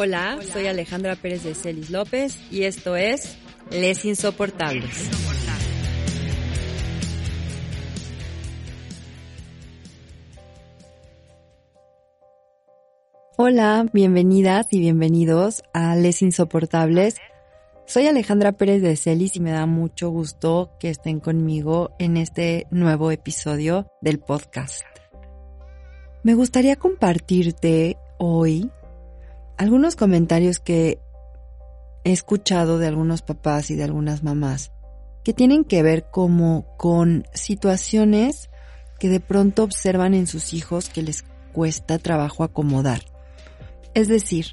Hola, soy Alejandra Pérez de Celis López y esto es Les Insoportables. Hola, bienvenidas y bienvenidos a Les Insoportables. Soy Alejandra Pérez de Celis y me da mucho gusto que estén conmigo en este nuevo episodio del podcast. Me gustaría compartirte hoy algunos comentarios que he escuchado de algunos papás y de algunas mamás que tienen que ver como con situaciones que de pronto observan en sus hijos que les cuesta trabajo acomodar. Es decir,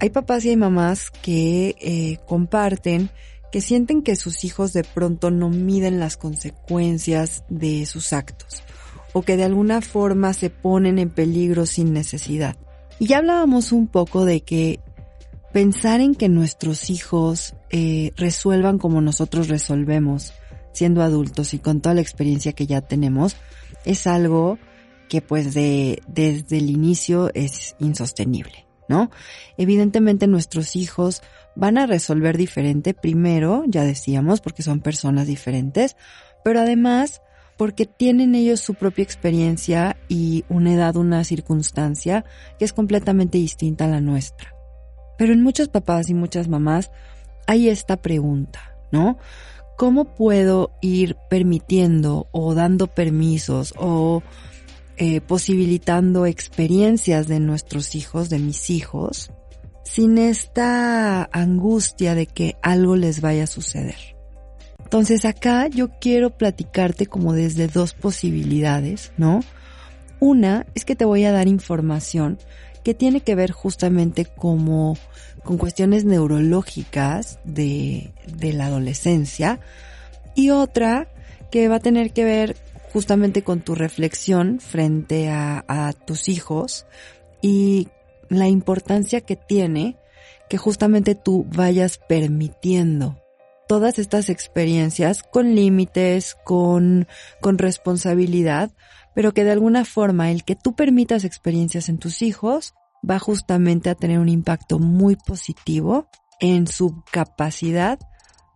hay papás y hay mamás que eh, comparten que sienten que sus hijos de pronto no miden las consecuencias de sus actos o que de alguna forma se ponen en peligro sin necesidad. Y ya hablábamos un poco de que pensar en que nuestros hijos eh, resuelvan como nosotros resolvemos siendo adultos y con toda la experiencia que ya tenemos es algo que pues de, desde el inicio es insostenible, ¿no? Evidentemente nuestros hijos van a resolver diferente primero, ya decíamos, porque son personas diferentes, pero además porque tienen ellos su propia experiencia y una edad, una circunstancia que es completamente distinta a la nuestra. Pero en muchos papás y muchas mamás hay esta pregunta, ¿no? ¿Cómo puedo ir permitiendo o dando permisos o eh, posibilitando experiencias de nuestros hijos, de mis hijos, sin esta angustia de que algo les vaya a suceder? Entonces acá yo quiero platicarte como desde dos posibilidades, ¿no? Una es que te voy a dar información que tiene que ver justamente como con cuestiones neurológicas de, la adolescencia y otra que va a tener que ver justamente con tu reflexión frente a tus hijos y la importancia que tiene que justamente tú vayas permitiendo todas estas experiencias con límites, con, con responsabilidad, pero que de alguna forma el que tú permitas experiencias en tus hijos va justamente a tener un impacto muy positivo en su capacidad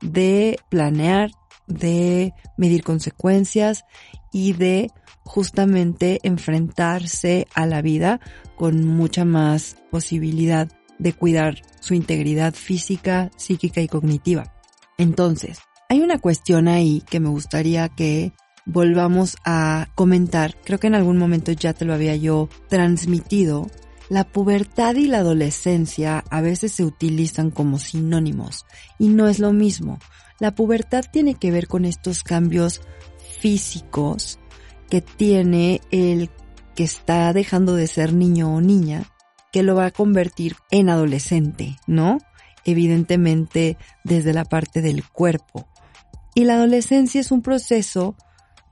de planear, de medir consecuencias y de justamente enfrentarse a la vida con mucha más posibilidad de cuidar su integridad física, psíquica y cognitiva. Entonces, hay una cuestión ahí que me gustaría que volvamos a comentar. Creo que en algún momento ya te lo había yo transmitido. La pubertad y la adolescencia a veces se utilizan como sinónimos y no es lo mismo. La pubertad tiene que ver con estos cambios físicos que tiene el que está dejando de ser niño o niña, que lo va a convertir en adolescente, ¿no? Evidentemente desde la parte del cuerpo. Y la adolescencia es un proceso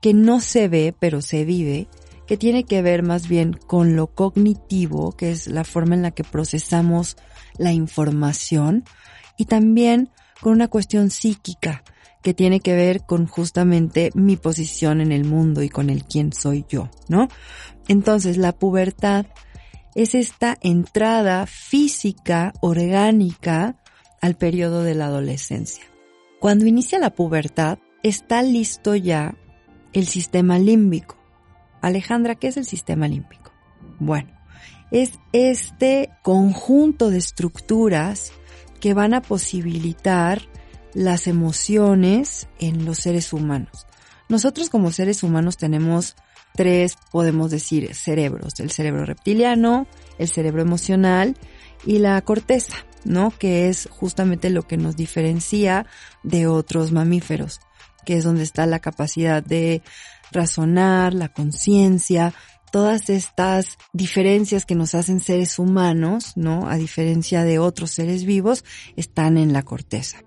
que no se ve, pero se vive, que tiene que ver más bien con lo cognitivo, que es la forma en la que procesamos la información, y también con una cuestión psíquica, que tiene que ver con justamente mi posición en el mundo y con el quién soy yo, ¿no? Entonces la pubertad es esta entrada física, orgánica, al periodo de la adolescencia. Cuando inicia la pubertad, está listo ya el sistema límbico. Alejandra, ¿qué es el sistema límbico? Bueno, es este conjunto de estructuras que van a posibilitar las emociones en los seres humanos. Nosotros como seres humanos tenemos tres, podemos decir, cerebros. El cerebro reptiliano, el cerebro emocional y la corteza, ¿no? Que es justamente lo que nos diferencia de otros mamíferos, que es donde está la capacidad de razonar, la conciencia, todas estas diferencias que nos hacen seres humanos, ¿no? A diferencia de otros seres vivos, están en la corteza.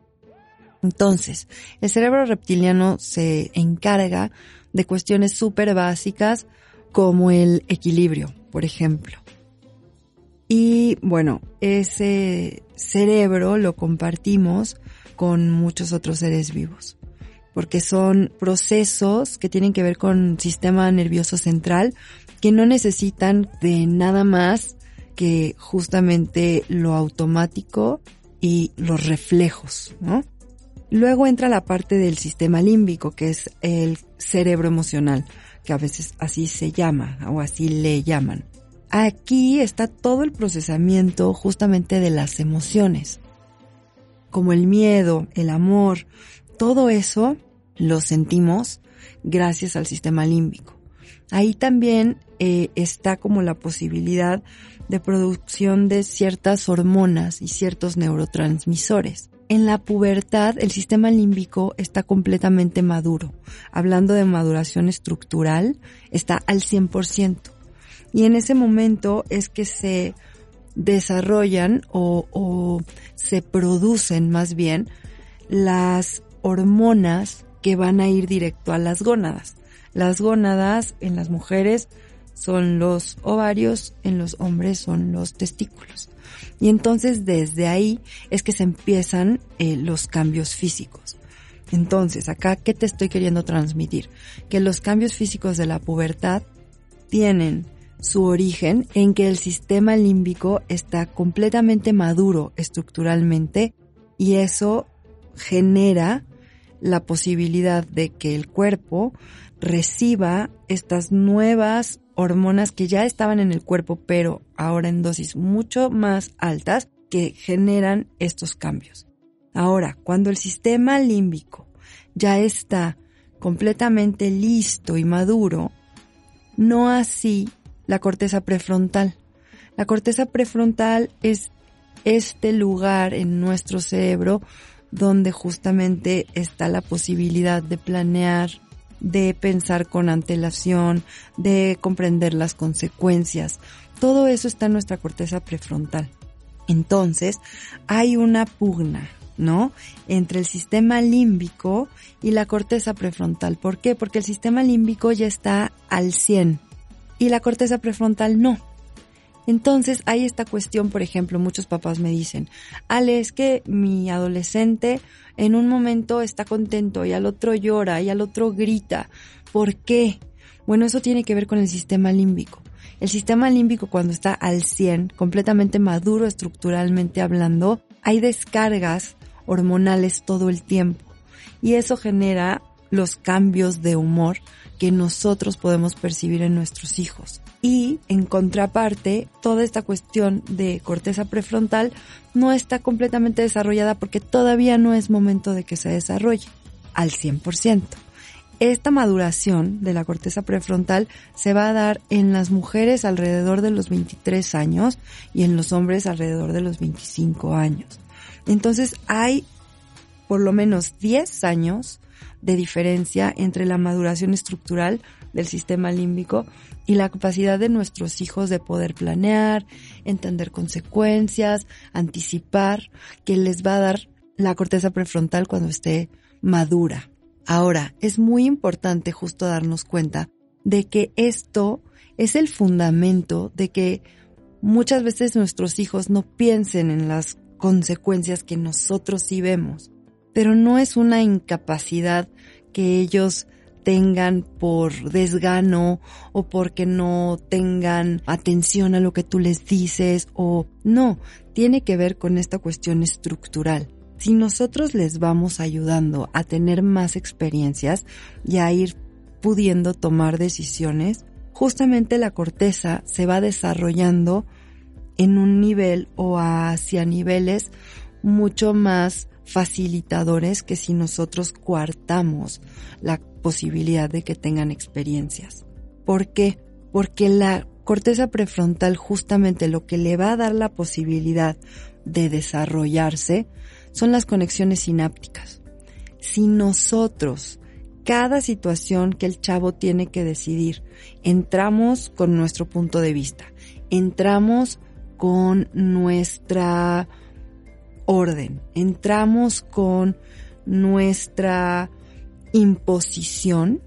Entonces, el cerebro reptiliano se encarga de cuestiones súper básicas como el equilibrio, por ejemplo. Y bueno, ese cerebro lo compartimos con muchos otros seres vivos, porque son procesos que tienen que ver con sistema nervioso central que no necesitan de nada más que justamente lo automático y los reflejos, ¿no? Luego entra la parte del sistema límbico, que es el cerebro emocional, que a veces así se llama o así le llaman. Aquí está todo el procesamiento justamente de las emociones, como el miedo, el amor, todo eso lo sentimos gracias al sistema límbico. Ahí también eh, está como la posibilidad de producción de ciertas hormonas y ciertos neurotransmisores. En la pubertad el sistema límbico está completamente maduro. Hablando de maduración estructural, está al 100%. Y en ese momento es que se desarrollan o, o se producen más bien las hormonas que van a ir directo a las gónadas. Las gónadas en las mujeres son los ovarios, en los hombres son los testículos. Y entonces desde ahí es que se empiezan eh, los cambios físicos. Entonces, acá, ¿qué te estoy queriendo transmitir? Que los cambios físicos de la pubertad tienen su origen en que el sistema límbico está completamente maduro estructuralmente y eso genera la posibilidad de que el cuerpo reciba estas nuevas hormonas que ya estaban en el cuerpo, pero ahora en dosis mucho más altas que generan estos cambios. Ahora, cuando el sistema límbico ya está completamente listo y maduro, no así la corteza prefrontal. La corteza prefrontal es este lugar en nuestro cerebro donde justamente está la posibilidad de planear, de pensar con antelación, de comprender las consecuencias. Todo eso está en nuestra corteza prefrontal. Entonces, hay una pugna, ¿no? Entre el sistema límbico y la corteza prefrontal. ¿Por qué? Porque el sistema límbico ya está al 100 y la corteza prefrontal no. Entonces hay esta cuestión, por ejemplo, muchos papás me dicen, Ale, es que mi adolescente en un momento está contento y al otro llora y al otro grita. ¿Por qué? Bueno, eso tiene que ver con el sistema límbico. El sistema límbico cuando está al 100, completamente maduro estructuralmente hablando, hay descargas hormonales todo el tiempo. Y eso genera los cambios de humor que nosotros podemos percibir en nuestros hijos. Y en contraparte, toda esta cuestión de corteza prefrontal no está completamente desarrollada porque todavía no es momento de que se desarrolle al 100%. Esta maduración de la corteza prefrontal se va a dar en las mujeres alrededor de los 23 años y en los hombres alrededor de los 25 años. Entonces hay por lo menos 10 años de diferencia entre la maduración estructural del sistema límbico y la capacidad de nuestros hijos de poder planear, entender consecuencias, anticipar, que les va a dar la corteza prefrontal cuando esté madura. Ahora, es muy importante justo darnos cuenta de que esto es el fundamento de que muchas veces nuestros hijos no piensen en las consecuencias que nosotros sí vemos, pero no es una incapacidad que ellos tengan por desgano o porque no tengan atención a lo que tú les dices o no, tiene que ver con esta cuestión estructural. Si nosotros les vamos ayudando a tener más experiencias y a ir pudiendo tomar decisiones, justamente la corteza se va desarrollando en un nivel o hacia niveles mucho más facilitadores que si nosotros coartamos la posibilidad de que tengan experiencias. ¿Por qué? Porque la corteza prefrontal justamente lo que le va a dar la posibilidad de desarrollarse son las conexiones sinápticas. Si nosotros, cada situación que el chavo tiene que decidir, entramos con nuestro punto de vista, entramos con nuestra orden, entramos con nuestra imposición,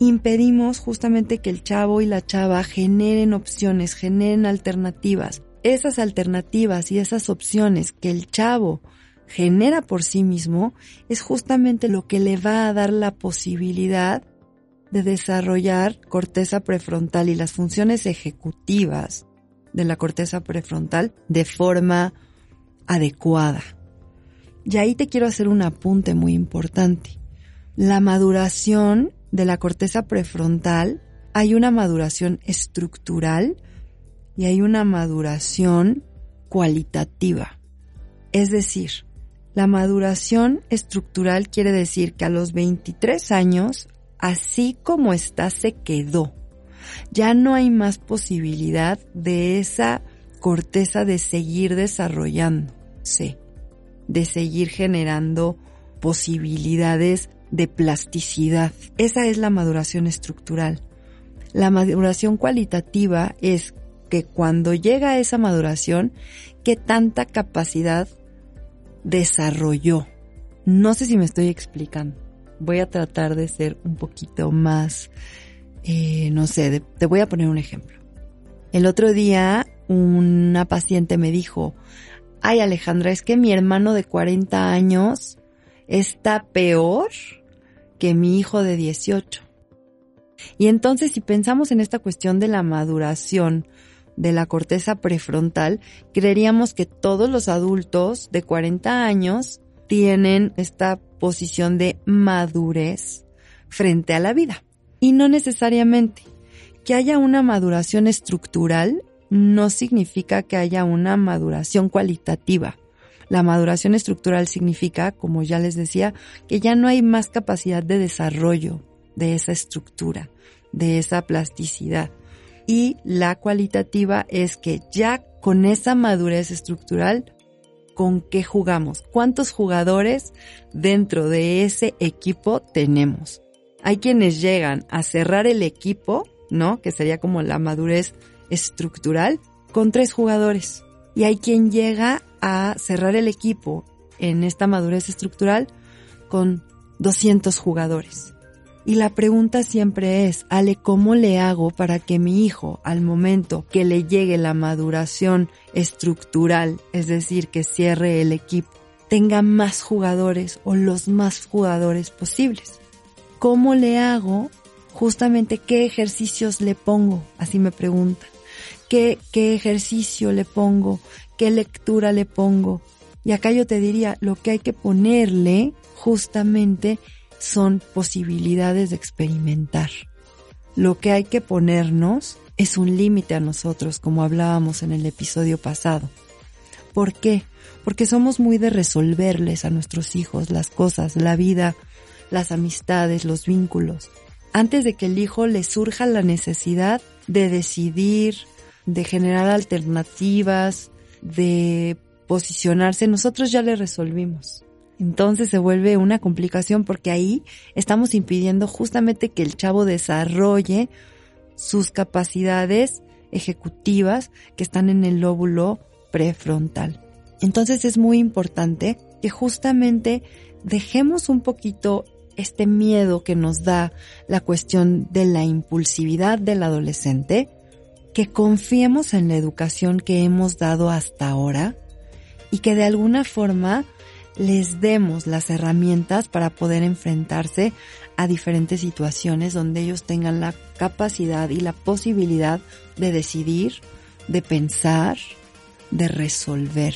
impedimos justamente que el chavo y la chava generen opciones, generen alternativas. Esas alternativas y esas opciones que el chavo genera por sí mismo es justamente lo que le va a dar la posibilidad de desarrollar corteza prefrontal y las funciones ejecutivas de la corteza prefrontal de forma adecuada. Y ahí te quiero hacer un apunte muy importante. La maduración de la corteza prefrontal, hay una maduración estructural y hay una maduración cualitativa. Es decir, la maduración estructural quiere decir que a los 23 años, así como está, se quedó. Ya no hay más posibilidad de esa corteza de seguir de seguir generando posibilidades de plasticidad. Esa es la maduración estructural. La maduración cualitativa es que cuando llega a esa maduración, ¿qué tanta capacidad desarrolló? No sé si me estoy explicando. Voy a tratar de ser un poquito más, eh, no sé, te voy a poner un ejemplo. El otro día una paciente me dijo, ay Alejandra, es que mi hermano de 40 años está peor que mi hijo de 18. Y entonces si pensamos en esta cuestión de la maduración de la corteza prefrontal, creeríamos que todos los adultos de 40 años tienen esta posición de madurez frente a la vida. Y no necesariamente. Que haya una maduración estructural no significa que haya una maduración cualitativa. La maduración estructural significa, como ya les decía, que ya no hay más capacidad de desarrollo de esa estructura, de esa plasticidad y la cualitativa es que ya con esa madurez estructural, ¿con qué jugamos? ¿Cuántos jugadores dentro de ese equipo tenemos? Hay quienes llegan a cerrar el equipo, ¿no? Que sería como la madurez estructural, con tres jugadores. Y hay quien llega a cerrar el equipo en esta madurez estructural con 200 jugadores. Y la pregunta siempre es, Ale, ¿cómo le hago para que mi hijo, al momento que le llegue la maduración estructural, es decir, que cierre el equipo, tenga más jugadores o los más jugadores posibles? ¿Cómo le hago? Justamente qué ejercicios le pongo, así me preguntan. ¿Qué, qué ejercicio le pongo? ¿Qué lectura le pongo? Y acá yo te diría, lo que hay que ponerle justamente son posibilidades de experimentar. Lo que hay que ponernos es un límite a nosotros, como hablábamos en el episodio pasado. ¿Por qué? Porque somos muy de resolverles a nuestros hijos las cosas, la vida, las amistades, los vínculos, antes de que el hijo le surja la necesidad de decidir, de generar alternativas, de posicionarse, nosotros ya le resolvimos entonces se vuelve una complicación porque ahí estamos impidiendo justamente que el chavo desarrolle sus capacidades ejecutivas que están en el lóbulo prefrontal. Entonces es muy importante que justamente dejemos un poquito este miedo que nos da la cuestión de la impulsividad del adolescente, que confiemos en la educación que hemos dado hasta ahora y que de alguna forma les demos las herramientas para poder enfrentarse a diferentes situaciones donde ellos tengan la capacidad y la posibilidad de decidir, de pensar, de resolver.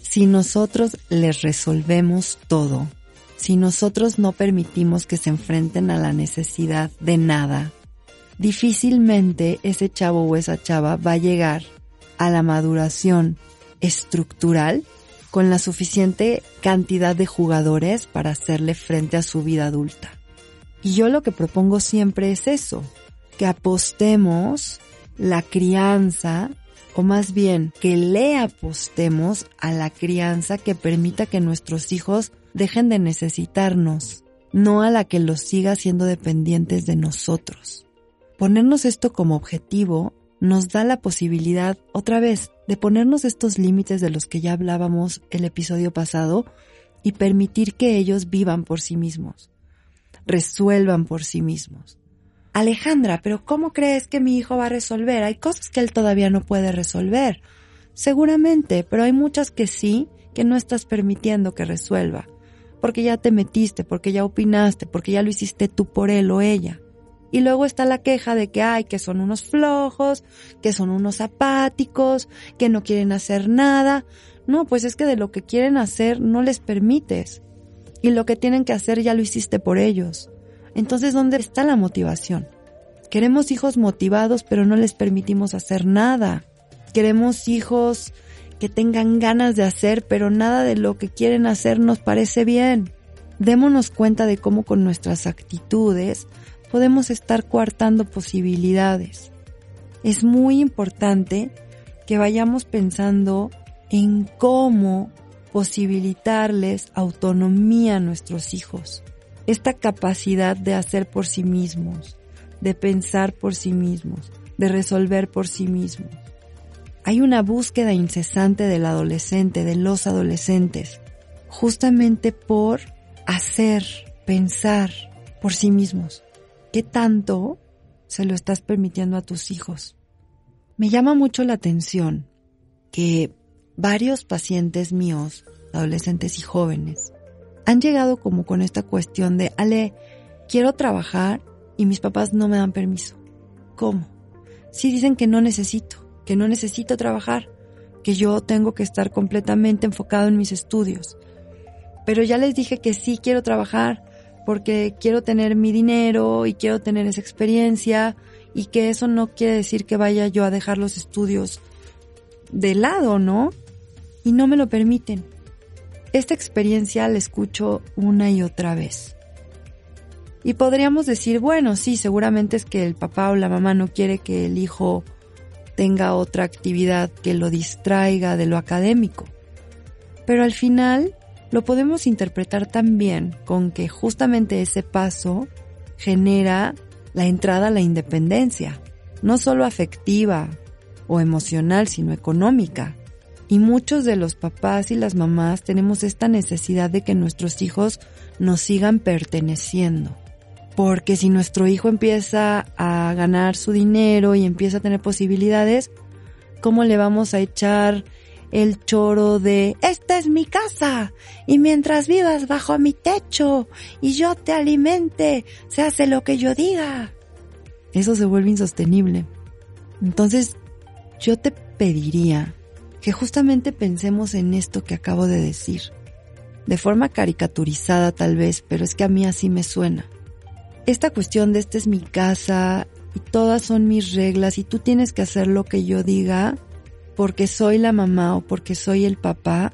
Si nosotros les resolvemos todo, si nosotros no permitimos que se enfrenten a la necesidad de nada, difícilmente ese chavo o esa chava va a llegar a la maduración estructural con la suficiente cantidad de jugadores para hacerle frente a su vida adulta. Y yo lo que propongo siempre es eso, que apostemos la crianza, o más bien que le apostemos a la crianza que permita que nuestros hijos dejen de necesitarnos, no a la que los siga siendo dependientes de nosotros. Ponernos esto como objetivo nos da la posibilidad, otra vez, de ponernos estos límites de los que ya hablábamos el episodio pasado y permitir que ellos vivan por sí mismos, resuelvan por sí mismos. Alejandra, pero ¿cómo crees que mi hijo va a resolver? Hay cosas que él todavía no puede resolver. Seguramente, pero hay muchas que sí, que no estás permitiendo que resuelva. Porque ya te metiste, porque ya opinaste, porque ya lo hiciste tú por él o ella. Y luego está la queja de que hay, que son unos flojos, que son unos apáticos, que no quieren hacer nada. No, pues es que de lo que quieren hacer no les permites. Y lo que tienen que hacer ya lo hiciste por ellos. Entonces, ¿dónde está la motivación? Queremos hijos motivados, pero no les permitimos hacer nada. Queremos hijos que tengan ganas de hacer, pero nada de lo que quieren hacer nos parece bien. Démonos cuenta de cómo con nuestras actitudes podemos estar coartando posibilidades. Es muy importante que vayamos pensando en cómo posibilitarles autonomía a nuestros hijos. Esta capacidad de hacer por sí mismos, de pensar por sí mismos, de resolver por sí mismos. Hay una búsqueda incesante del adolescente, de los adolescentes, justamente por hacer, pensar por sí mismos. ¿Qué tanto se lo estás permitiendo a tus hijos? Me llama mucho la atención que varios pacientes míos, adolescentes y jóvenes, han llegado como con esta cuestión de, Ale, quiero trabajar y mis papás no me dan permiso. ¿Cómo? Si dicen que no necesito, que no necesito trabajar, que yo tengo que estar completamente enfocado en mis estudios. Pero ya les dije que sí quiero trabajar porque quiero tener mi dinero y quiero tener esa experiencia y que eso no quiere decir que vaya yo a dejar los estudios de lado, ¿no? Y no me lo permiten. Esta experiencia la escucho una y otra vez. Y podríamos decir, bueno, sí, seguramente es que el papá o la mamá no quiere que el hijo tenga otra actividad que lo distraiga de lo académico. Pero al final lo podemos interpretar también con que justamente ese paso genera la entrada a la independencia, no solo afectiva o emocional, sino económica. Y muchos de los papás y las mamás tenemos esta necesidad de que nuestros hijos nos sigan perteneciendo. Porque si nuestro hijo empieza a ganar su dinero y empieza a tener posibilidades, ¿cómo le vamos a echar el choro de esta es mi casa y mientras vivas bajo mi techo y yo te alimente, se hace lo que yo diga? Eso se vuelve insostenible. Entonces, yo te pediría que justamente pensemos en esto que acabo de decir. De forma caricaturizada tal vez, pero es que a mí así me suena esta cuestión de esta es mi casa y todas son mis reglas y tú tienes que hacer lo que yo diga porque soy la mamá o porque soy el papá,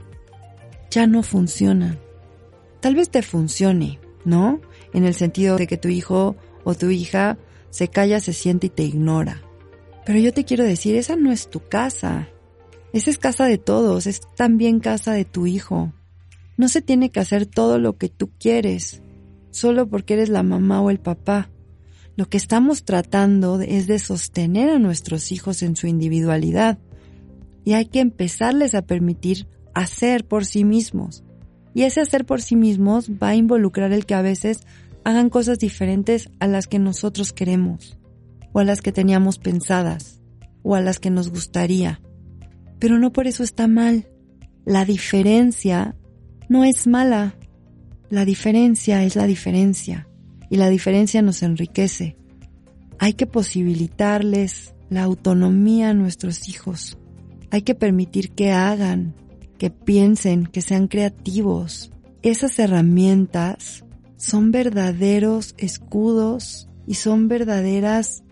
ya no funciona. Tal vez te funcione, ¿no? En el sentido de que tu hijo o tu hija se calla, se siente y te ignora. Pero yo te quiero decir, esa no es tu casa. Esa es casa de todos, es también casa de tu hijo. No se tiene que hacer todo lo que tú quieres solo porque eres la mamá o el papá. Lo que estamos tratando es de sostener a nuestros hijos en su individualidad y hay que empezarles a permitir hacer por sí mismos. Y ese hacer por sí mismos va a involucrar el que a veces hagan cosas diferentes a las que nosotros queremos, o a las que teníamos pensadas, o a las que nos gustaría. Pero no por eso está mal. La diferencia no es mala. La diferencia es la diferencia y la diferencia nos enriquece. Hay que posibilitarles la autonomía a nuestros hijos. Hay que permitir que hagan, que piensen, que sean creativos. Esas herramientas son verdaderos escudos y son verdaderas,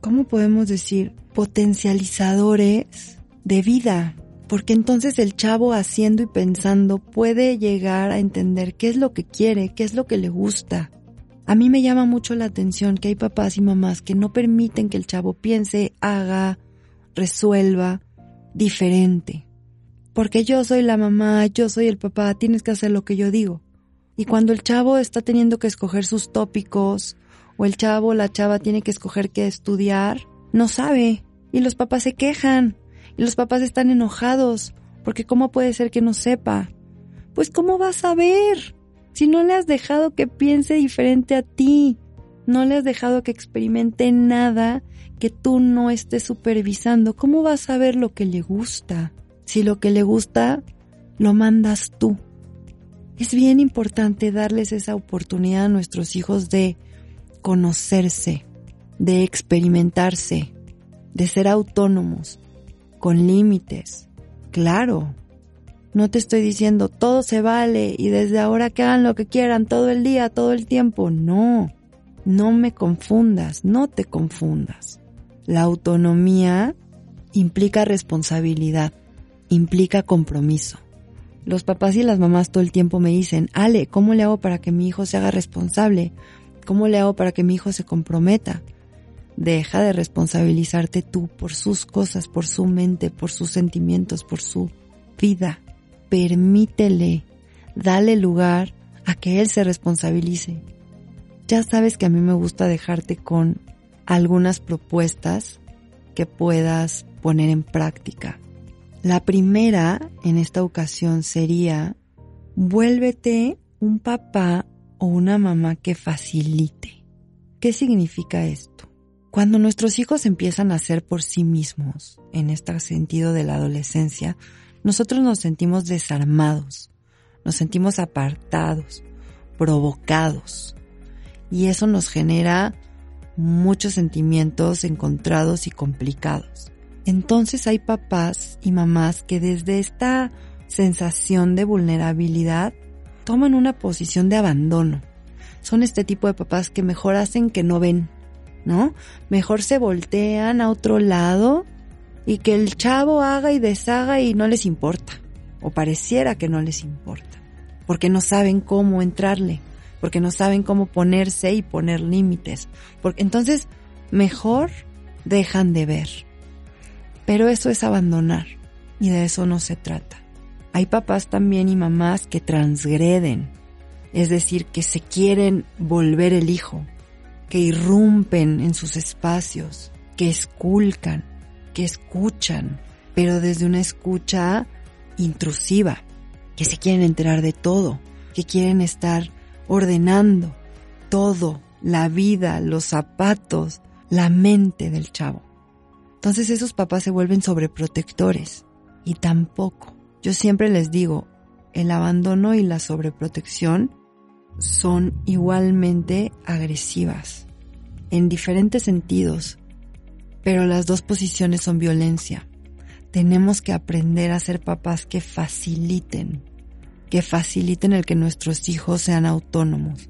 ¿cómo podemos decir? Potencializadores de vida porque entonces el chavo haciendo y pensando puede llegar a entender qué es lo que quiere, qué es lo que le gusta. A mí me llama mucho la atención que hay papás y mamás que no permiten que el chavo piense, haga, resuelva diferente. Porque yo soy la mamá, yo soy el papá, tienes que hacer lo que yo digo. Y cuando el chavo está teniendo que escoger sus tópicos, o el chavo o la chava tiene que escoger qué estudiar, no sabe. Y los papás se quejan y los papás están enojados, porque ¿cómo puede ser que no sepa? Pues ¿cómo vas a ver? Si no le has dejado que piense diferente a ti, no le has dejado que experimente nada que tú no estés supervisando, ¿cómo vas a ver lo que le gusta? Si lo que le gusta lo mandas tú. Es bien importante darles esa oportunidad a nuestros hijos de conocerse, de experimentarse, de ser autónomos, con límites. Claro, no te estoy diciendo todo se vale y desde ahora que hagan lo que quieran todo el día, todo el tiempo. No, no me confundas, no te confundas. La autonomía implica responsabilidad, implica compromiso. Los papás y las mamás todo el tiempo me dicen, Ale, ¿cómo le hago para que mi hijo se haga responsable? ¿Cómo le hago para que mi hijo se comprometa? Deja de responsabilizarte tú por sus cosas, por su mente, por sus sentimientos, por su vida. Permítele, dale lugar a que él se responsabilice. Ya sabes que a mí me gusta dejarte con algunas propuestas que puedas poner en práctica. La primera en esta ocasión sería, vuélvete un papá o una mamá que facilite. ¿Qué significa esto? Cuando nuestros hijos empiezan a ser por sí mismos, en este sentido de la adolescencia, nosotros nos sentimos desarmados, nos sentimos apartados, provocados, y eso nos genera muchos sentimientos encontrados y complicados. Entonces hay papás y mamás que desde esta sensación de vulnerabilidad toman una posición de abandono. Son este tipo de papás que mejor hacen que no ven, ¿no? Mejor se voltean a otro lado y que el chavo haga y deshaga y no les importa. O pareciera que no les importa. Porque no saben cómo entrarle. Porque no saben cómo ponerse y poner límites. Porque entonces mejor dejan de ver. Pero eso es abandonar y de eso no se trata. Hay papás también y mamás que transgreden, es decir, que se quieren volver el hijo, que irrumpen en sus espacios, que esculcan, que escuchan, pero desde una escucha intrusiva, que se quieren enterar de todo, que quieren estar ordenando todo, la vida, los zapatos, la mente del chavo. Entonces esos papás se vuelven sobreprotectores y tampoco. Yo siempre les digo, el abandono y la sobreprotección son igualmente agresivas, en diferentes sentidos, pero las dos posiciones son violencia. Tenemos que aprender a ser papás que faciliten, que faciliten el que nuestros hijos sean autónomos,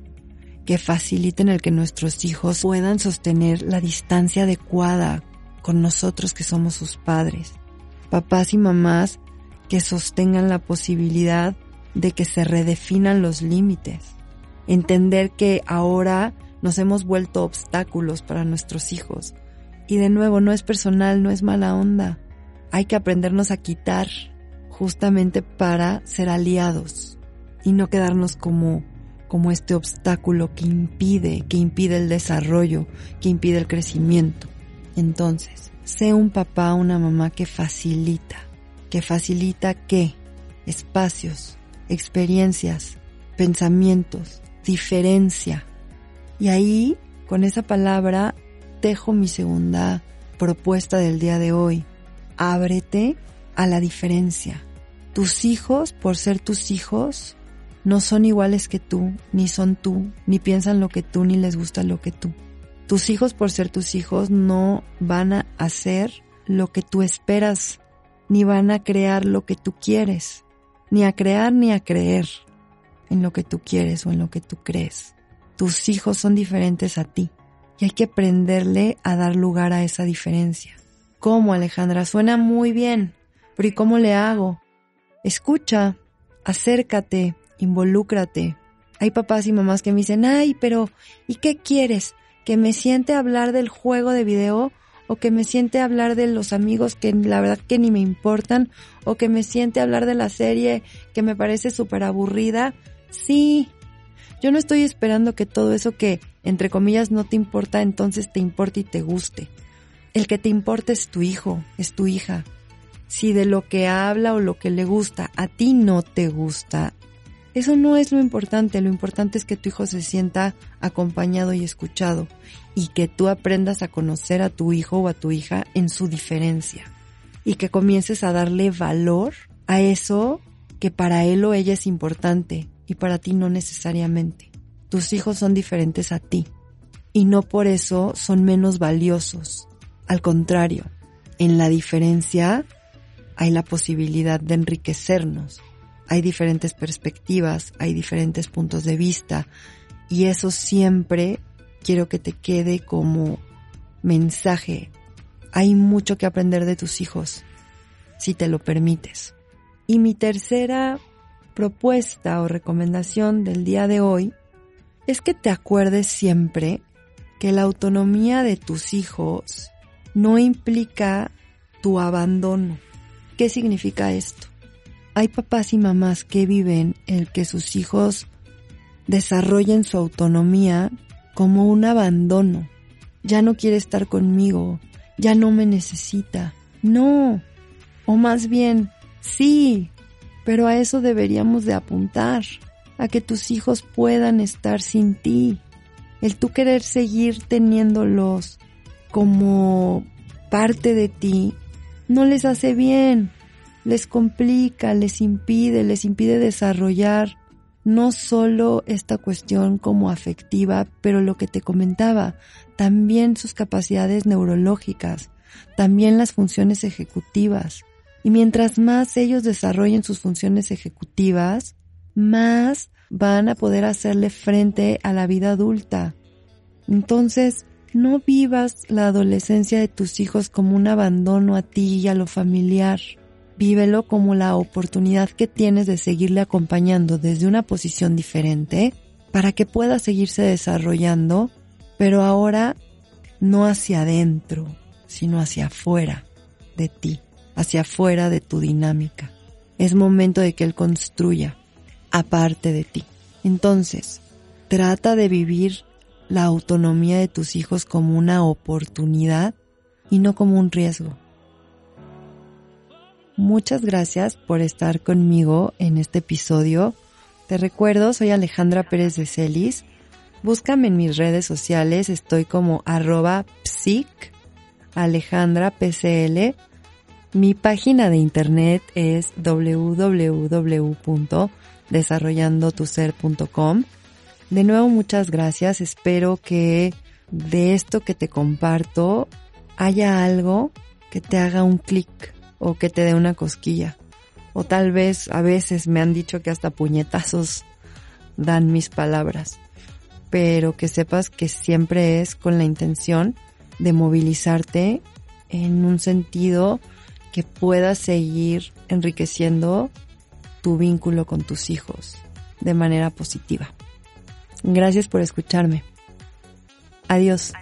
que faciliten el que nuestros hijos puedan sostener la distancia adecuada con nosotros que somos sus padres, papás y mamás que sostengan la posibilidad de que se redefinan los límites, entender que ahora nos hemos vuelto obstáculos para nuestros hijos. Y de nuevo, no es personal, no es mala onda. Hay que aprendernos a quitar justamente para ser aliados y no quedarnos como como este obstáculo que impide, que impide el desarrollo, que impide el crecimiento. Entonces, sé un papá, una mamá que facilita, que facilita qué? Espacios, experiencias, pensamientos, diferencia. Y ahí, con esa palabra, dejo mi segunda propuesta del día de hoy. Ábrete a la diferencia. Tus hijos, por ser tus hijos, no son iguales que tú, ni son tú, ni piensan lo que tú, ni les gusta lo que tú. Tus hijos, por ser tus hijos, no van a hacer lo que tú esperas, ni van a crear lo que tú quieres, ni a crear ni a creer en lo que tú quieres o en lo que tú crees. Tus hijos son diferentes a ti y hay que aprenderle a dar lugar a esa diferencia. ¿Cómo, Alejandra? Suena muy bien, pero ¿y cómo le hago? Escucha, acércate, involúcrate. Hay papás y mamás que me dicen, ay, pero ¿y qué quieres? que me siente hablar del juego de video o que me siente hablar de los amigos que la verdad que ni me importan o que me siente hablar de la serie que me parece súper aburrida. Sí, yo no estoy esperando que todo eso que entre comillas no te importa entonces te importe y te guste. El que te importa es tu hijo, es tu hija. Si de lo que habla o lo que le gusta a ti no te gusta, eso no es lo importante, lo importante es que tu hijo se sienta acompañado y escuchado y que tú aprendas a conocer a tu hijo o a tu hija en su diferencia y que comiences a darle valor a eso que para él o ella es importante y para ti no necesariamente. Tus hijos son diferentes a ti y no por eso son menos valiosos. Al contrario, en la diferencia hay la posibilidad de enriquecernos. Hay diferentes perspectivas, hay diferentes puntos de vista y eso siempre quiero que te quede como mensaje. Hay mucho que aprender de tus hijos, si te lo permites. Y mi tercera propuesta o recomendación del día de hoy es que te acuerdes siempre que la autonomía de tus hijos no implica tu abandono. ¿Qué significa esto? Hay papás y mamás que viven el que sus hijos desarrollen su autonomía como un abandono. Ya no quiere estar conmigo, ya no me necesita. No, o más bien, sí, pero a eso deberíamos de apuntar, a que tus hijos puedan estar sin ti. El tú querer seguir teniéndolos como parte de ti no les hace bien, les complica, les impide, les impide desarrollar no solo esta cuestión como afectiva, pero lo que te comentaba, también sus capacidades neurológicas, también las funciones ejecutivas. Y mientras más ellos desarrollen sus funciones ejecutivas, más van a poder hacerle frente a la vida adulta. Entonces, no vivas la adolescencia de tus hijos como un abandono a ti y a lo familiar. Vívelo como la oportunidad que tienes de seguirle acompañando desde una posición diferente para que pueda seguirse desarrollando, pero ahora no hacia adentro, sino hacia afuera de ti, hacia afuera de tu dinámica. Es momento de que Él construya aparte de ti. Entonces, trata de vivir la autonomía de tus hijos como una oportunidad y no como un riesgo. Muchas gracias por estar conmigo en este episodio. Te recuerdo, soy Alejandra Pérez de Celis. Búscame en mis redes sociales, estoy como arroba psic, Alejandra PCL. Mi página de internet es www.desarrollandotuser.com. De nuevo, muchas gracias. Espero que de esto que te comparto haya algo que te haga un clic o que te dé una cosquilla. O tal vez a veces me han dicho que hasta puñetazos dan mis palabras. Pero que sepas que siempre es con la intención de movilizarte en un sentido que puedas seguir enriqueciendo tu vínculo con tus hijos de manera positiva. Gracias por escucharme. Adiós.